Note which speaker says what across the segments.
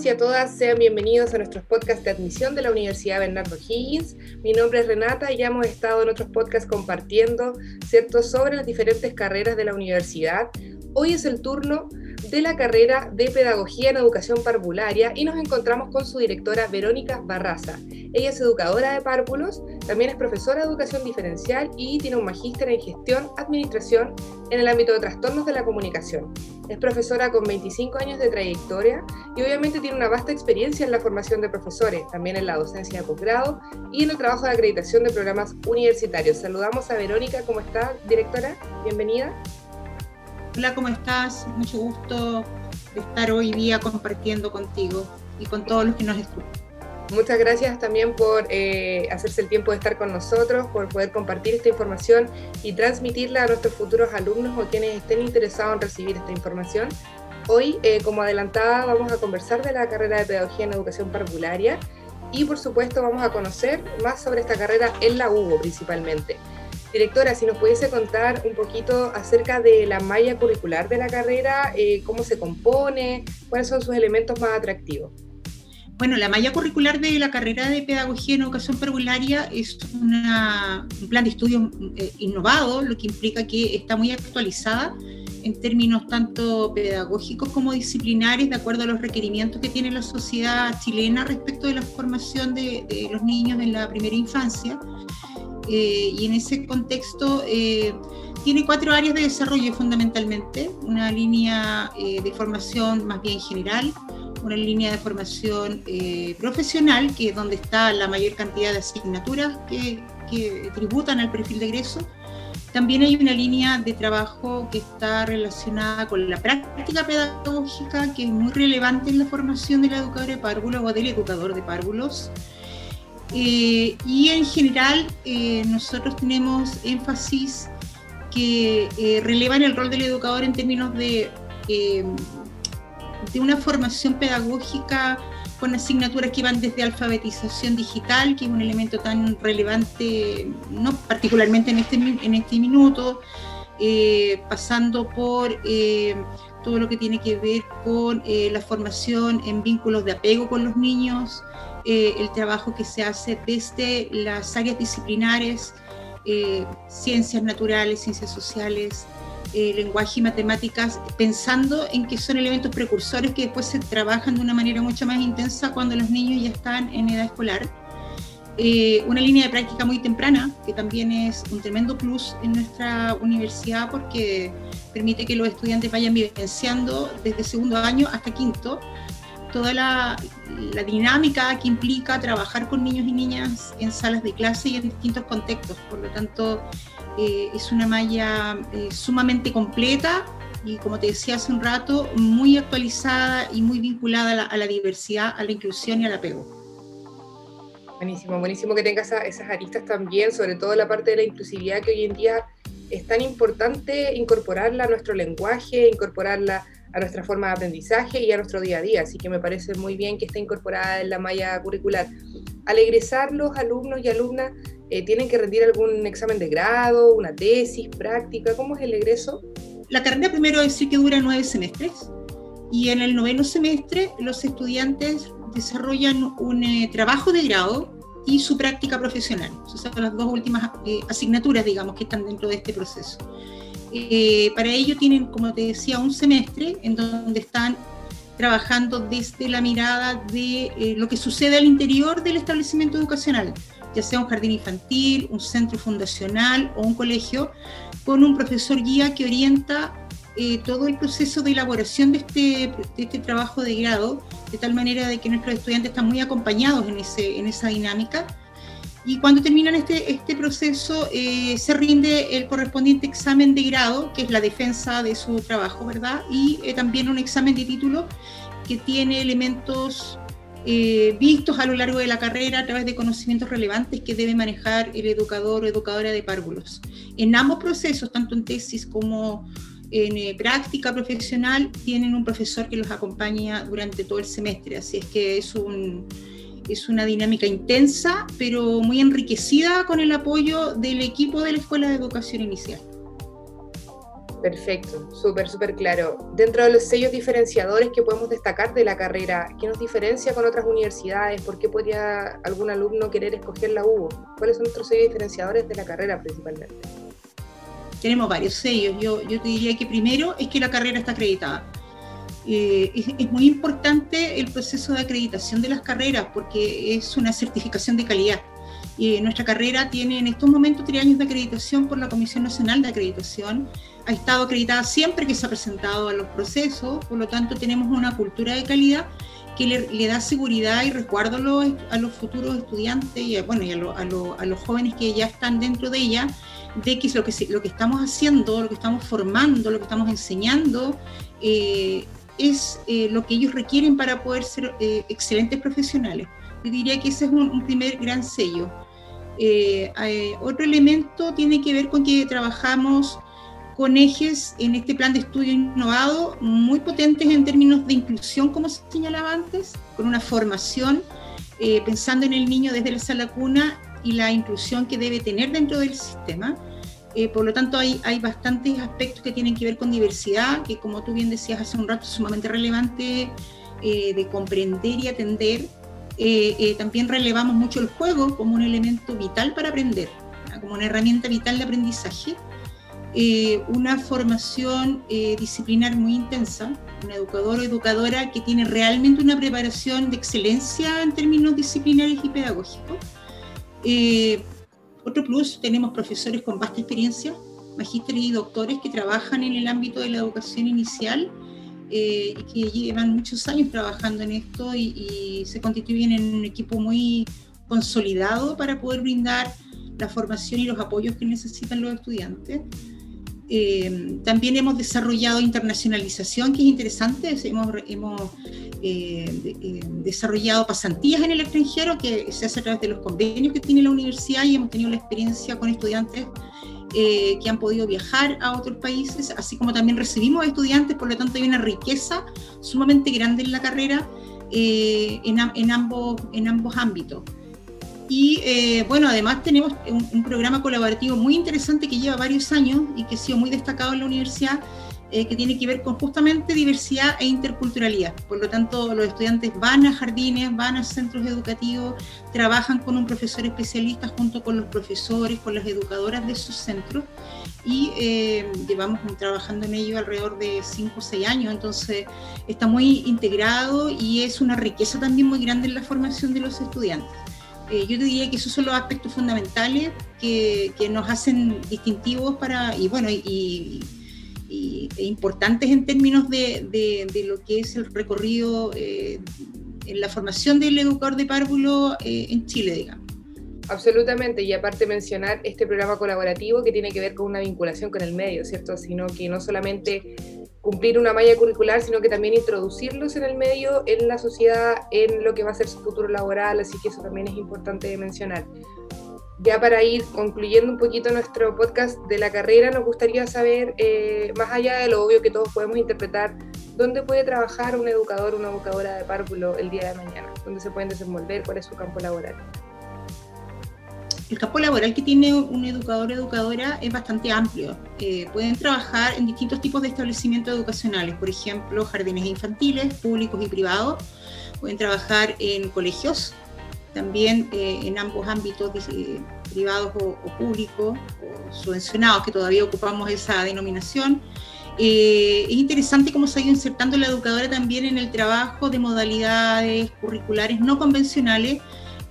Speaker 1: todos y a todas, sean bienvenidos a nuestros podcasts de admisión de la Universidad Bernardo Higgins. Mi nombre es Renata y ya hemos estado en otros podcasts compartiendo, ¿cierto?, sobre las diferentes carreras de la universidad. Hoy es el turno de la carrera de Pedagogía en Educación Parvularia y nos encontramos con su directora Verónica Barraza. Ella es educadora de párvulos, también es profesora de educación diferencial y tiene un magíster en gestión, administración en el ámbito de trastornos de la comunicación. Es profesora con 25 años de trayectoria y obviamente tiene una vasta experiencia en la formación de profesores, también en la docencia de posgrado y en el trabajo de acreditación de programas universitarios. Saludamos a Verónica, ¿cómo está, directora? Bienvenida.
Speaker 2: Hola, ¿cómo estás? Mucho gusto de estar hoy día compartiendo contigo y con todos los que nos escuchan.
Speaker 1: Muchas gracias también por eh, hacerse el tiempo de estar con nosotros, por poder compartir esta información y transmitirla a nuestros futuros alumnos o quienes estén interesados en recibir esta información. Hoy, eh, como adelantada, vamos a conversar de la carrera de Pedagogía en Educación Parvularia y, por supuesto, vamos a conocer más sobre esta carrera en la UBO principalmente. Directora, si nos pudiese contar un poquito acerca de la malla curricular de la carrera, eh, cómo se compone, cuáles son sus elementos más atractivos.
Speaker 2: Bueno, la malla curricular de la carrera de Pedagogía en Educación Parvularia es un plan de estudio eh, innovado, lo que implica que está muy actualizada en términos tanto pedagógicos como disciplinares, de acuerdo a los requerimientos que tiene la sociedad chilena respecto de la formación de, de los niños en la primera infancia. Eh, y en ese contexto eh, tiene cuatro áreas de desarrollo fundamentalmente, una línea eh, de formación más bien general, una línea de formación profesional, que es donde está la mayor cantidad de asignaturas que, que tributan al perfil de egreso, también hay una línea de trabajo que está relacionada con la práctica pedagógica, que es muy relevante en la formación de la educadora de párvulos o del educador de párvulos. Eh, y en general eh, nosotros tenemos énfasis que eh, relevan el rol del educador en términos de, de una formación pedagógica con asignaturas que van desde alfabetización digital, que es un elemento tan relevante, no particularmente en este, en este minuto, pasando por todo lo que tiene que ver con la formación en vínculos de apego con los niños, eh, el trabajo que se hace desde las áreas disciplinares, eh, ciencias naturales, ciencias sociales, eh, lenguaje y matemáticas, pensando en que son elementos precursores que después se trabajan de una manera mucho más intensa cuando los niños ya están en edad escolar. una línea de práctica muy temprana, que también es un tremendo plus en nuestra universidad porque permite que los estudiantes vayan vivenciando desde segundo año hasta quinto toda la, dinámica que implica trabajar con niños y niñas en salas de clase y en distintos contextos. Por lo tanto, eh, es una malla eh, sumamente completa y, como te decía hace un rato, muy actualizada y muy vinculada a la, diversidad, a la inclusión y al apego.
Speaker 1: Buenísimo, buenísimo que tengas esas aristas también, sobre todo la parte de la inclusividad que hoy en día es tan importante incorporarla a nuestro lenguaje, incorporarla a nuestra forma de aprendizaje y a nuestro día a día. Así que me parece muy bien que esté incorporada en la malla curricular. Al egresar, los alumnos y alumnas eh, tienen que rendir algún examen de grado, una tesis, práctica. ¿Cómo es el egreso?
Speaker 2: La carrera primero decir que dura nueve semestres y en el noveno semestre los estudiantes desarrollan un eh, trabajo de grado y su práctica profesional. Esas son las dos últimas eh, asignaturas, digamos, que están dentro de este proceso. Eh, para ello tienen, como te decía, un semestre en donde están trabajando desde la mirada de eh, lo que sucede al interior del establecimiento educacional, ya sea un jardín infantil, un centro fundacional o un colegio, con un profesor guía que orienta eh, todo el proceso de elaboración de este, de este, trabajo de grado, de tal manera de que nuestros estudiantes están muy acompañados en, en esa dinámica y cuando terminan este, este proceso eh, se rinde el correspondiente examen de grado, que es la defensa de su trabajo, ¿verdad? Y eh, también un examen de título que tiene elementos eh, vistos a lo largo de la carrera a través de conocimientos relevantes que debe manejar el educador o educadora de párvulos. En ambos procesos, tanto en tesis como en práctica profesional, tienen un profesor que los acompaña durante todo el semestre, así es que es un es una dinámica intensa, pero muy enriquecida con el apoyo del equipo de la Escuela de Educación Inicial.
Speaker 1: Perfecto, súper, súper claro. Dentro de los sellos diferenciadores que podemos destacar de la carrera, ¿qué nos diferencia con otras universidades? ¿Por qué podría algún alumno querer escoger la UBO? ¿Cuáles son nuestros sellos diferenciadores de la carrera principalmente?
Speaker 2: Tenemos varios sellos. Yo, yo te diría que primero es que la carrera está acreditada. Eh, es, muy importante el proceso de acreditación de las carreras porque es una certificación de calidad. Eh, nuestra carrera tiene en estos momentos tres años de acreditación por la Comisión Nacional de Acreditación ha estado acreditada siempre que se ha presentado a los procesos, por lo tanto tenemos una cultura de calidad que le, da seguridad y resguardo a los, a los futuros estudiantes y, bueno, y a, a, los jóvenes que ya están dentro de ella, de que lo que, lo que estamos haciendo, lo que estamos formando, lo que estamos enseñando, eh, es eh, lo que ellos requieren para poder ser eh, excelentes profesionales. Yo diría que ese es un, primer gran sello. otro elemento tiene que ver con que trabajamos con ejes en este plan de estudio innovado muy potentes en términos de inclusión, como se señalaba antes, con una formación eh, pensando en el niño desde la sala cuna y la inclusión que debe tener dentro del sistema. Eh, por lo tanto, hay, hay bastantes aspectos que tienen que ver con diversidad, que como tú bien decías hace un rato, es sumamente relevante eh, de comprender y atender. también relevamos mucho el juego como un elemento vital para aprender, como una herramienta vital de aprendizaje eh, una formación eh, disciplinar muy intensa, un educador o educadora que tiene realmente una preparación de excelencia en términos disciplinares y pedagógicos. Eh, otro plus, tenemos profesores con vasta experiencia, magísteres y doctores que trabajan en el ámbito de la educación inicial y que llevan muchos años trabajando en esto y, y se constituyen en un equipo muy consolidado para poder brindar la formación y los apoyos que necesitan los estudiantes. Eh, también hemos desarrollado internacionalización, que es interesante. Hemos, hemos eh, eh, desarrollado pasantías en el extranjero, que se hace a través de los convenios que tiene la universidad y hemos tenido la experiencia con estudiantes que han podido viajar a otros países, así como también recibimos estudiantes, por lo tanto hay una riqueza sumamente grande en la carrera en, en, ambos, en ambos ámbitos. Y eh, bueno, además tenemos un, programa colaborativo muy interesante que lleva varios años y que ha sido muy destacado en la universidad, eh, que tiene que ver con justamente diversidad e interculturalidad. Por lo tanto, los estudiantes van a jardines, van a centros educativos, trabajan con un profesor especialista junto con los profesores, con las educadoras de sus centros y eh, llevamos trabajando en ello alrededor de 5 o 6 años, entonces está muy integrado y es una riqueza también muy grande en la formación de los estudiantes. Eh, yo te diría que esos son los aspectos fundamentales que, que nos hacen distintivos para, y bueno, y, importantes en términos de, de, lo que es el recorrido eh, en la formación del educador de párvulo eh, en Chile, digamos.
Speaker 1: Absolutamente, y aparte mencionar este programa colaborativo que tiene que ver con una vinculación con el medio, ¿cierto? Sino que no solamente cumplir una malla curricular, sino que también introducirlos en el medio, en la sociedad, en lo que va a ser su futuro laboral, así que eso también es importante mencionar. Ya para ir concluyendo un poquito nuestro podcast de la carrera, nos gustaría saber, eh, más allá de lo obvio que todos podemos interpretar, ¿dónde puede trabajar un educador, una educadora de párvulo el día de mañana? ¿Dónde se pueden desenvolver? ¿Cuál es su campo laboral?
Speaker 2: el campo laboral que tiene un educador o educadora es bastante amplio. Eh, pueden trabajar en distintos tipos de establecimientos educacionales, por ejemplo, jardines infantiles, públicos y privados. Pueden trabajar en colegios, también eh, en ambos ámbitos privados o, públicos, o subvencionados, que todavía ocupamos esa denominación. es interesante cómo se ha ido insertando la educadora también en el trabajo de modalidades curriculares no convencionales,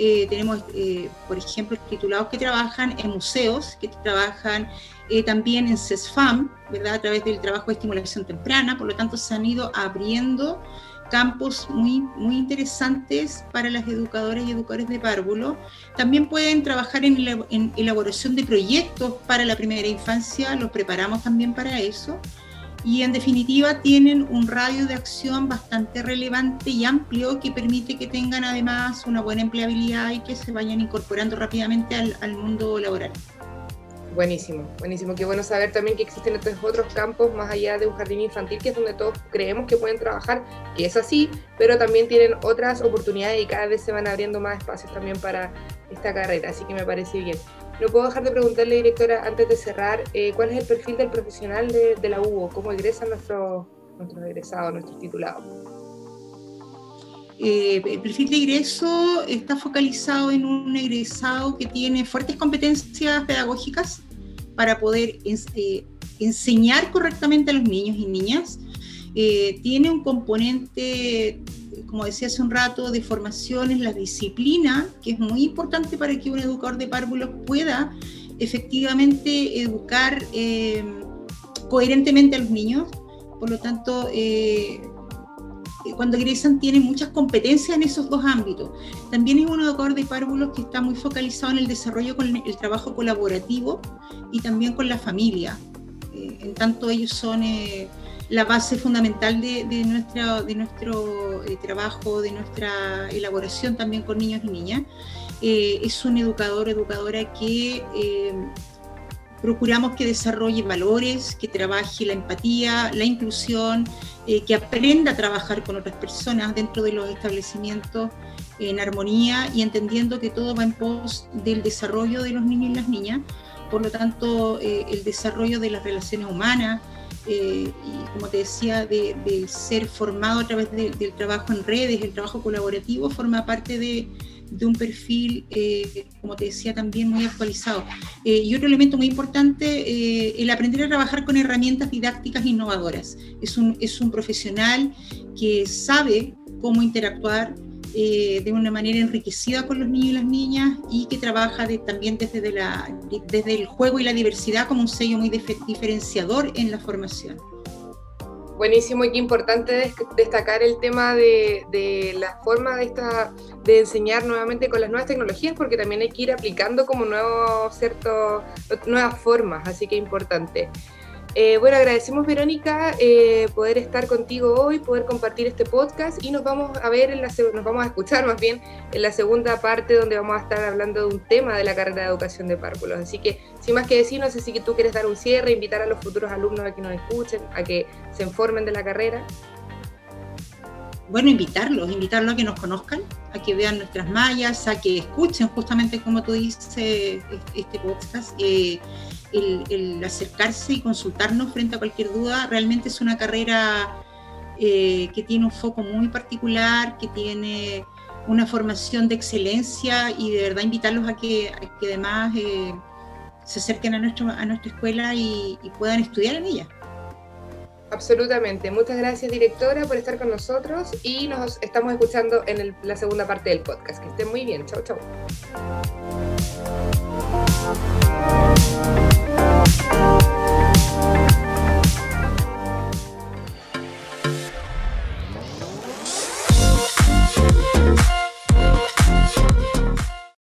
Speaker 2: eh, tenemos, eh, por ejemplo, titulados que trabajan en museos, que trabajan eh, también en CESFAM, ¿verdad? A través del trabajo de estimulación temprana, por lo tanto se han ido abriendo campos muy, muy interesantes para las educadoras y educadores de párvulo. También pueden trabajar en, en elaboración de proyectos para la primera infancia, los preparamos también para eso y en definitiva tienen un radio de acción bastante relevante y amplio que permite que tengan además una buena empleabilidad y que se vayan incorporando rápidamente al, al mundo laboral.
Speaker 1: Buenísimo, buenísimo. Qué bueno saber también que existen estos otros campos más allá de un jardín infantil, que es donde todos creemos que pueden trabajar, que es así, pero también tienen otras oportunidades y cada vez se van abriendo más espacios también para esta carrera, así que me parece bien. No puedo dejar de preguntarle, directora, antes de cerrar, eh, ¿cuál es el perfil del profesional de, la UBO? ¿Cómo egresan nuestros, nuestros egresados, nuestros titulados?
Speaker 2: Eh, el perfil de ingreso está focalizado en un egresado que tiene fuertes competencias pedagógicas para poder eh, enseñar correctamente a los niños y niñas. tiene un componente como decía hace un rato, de formación en la disciplina, que es muy importante para que un educador de párvulos pueda efectivamente educar eh, coherentemente a los niños. Por lo tanto, eh, cuando egresan tienen muchas competencias en esos dos ámbitos. También es un educador de párvulos que está muy focalizado en el desarrollo con el trabajo colaborativo y también con la familia. Eh, en tanto ellos son la base fundamental de, nuestra, de nuestro eh, trabajo, de nuestra elaboración también con niños y niñas. Eh, es un educador, educadora que eh, procuramos que desarrolle valores, que trabaje la empatía, la inclusión, que aprenda a trabajar con otras personas dentro de los establecimientos en armonía y entendiendo que todo va en pos del desarrollo de los niños y las niñas. Por lo tanto, el desarrollo de las relaciones humanas, eh, y como te decía, de, ser formado a través del trabajo en redes, el trabajo colaborativo, forma parte de, un perfil, eh, como te decía, también muy actualizado. Eh, y otro elemento muy importante, el aprender a trabajar con herramientas didácticas innovadoras. Es un, es un profesional que sabe cómo interactuar eh, de una manera enriquecida con los niños y las niñas y que trabaja también desde, la, desde el juego y la diversidad como un sello muy diferenciador en la formación.
Speaker 1: Buenísimo y qué importante destacar el tema de, de, la forma de, esta, de enseñar nuevamente con las nuevas tecnologías, porque también hay que ir aplicando como nuevos, cierto, nuevas formas, así que importante. Eh, bueno, agradecemos Verónica eh, poder estar contigo hoy, poder compartir este podcast y nos vamos a ver, en la, nos vamos a escuchar más bien en la segunda parte donde vamos a estar hablando de un tema de la carrera de educación de párvulos. Así que, sin más que decir, no sé si tú quieres dar un cierre, invitar a los futuros alumnos a que nos escuchen, a que se informen de la carrera.
Speaker 2: Bueno, invitarlos, invitarlos a que nos conozcan, a que vean nuestras mallas, a que escuchen justamente como tú dices este podcast. Eh, el, acercarse y consultarnos frente a cualquier duda, realmente es una carrera eh, que tiene un foco muy particular, que tiene una formación de excelencia y de verdad invitarlos a que, que además eh, se acerquen a, nuestro, a nuestra escuela y, puedan estudiar en ella.
Speaker 1: Absolutamente. Muchas gracias, directora, por estar con nosotros y nos estamos escuchando en la segunda parte del podcast. Que estén muy bien. Chau, chau.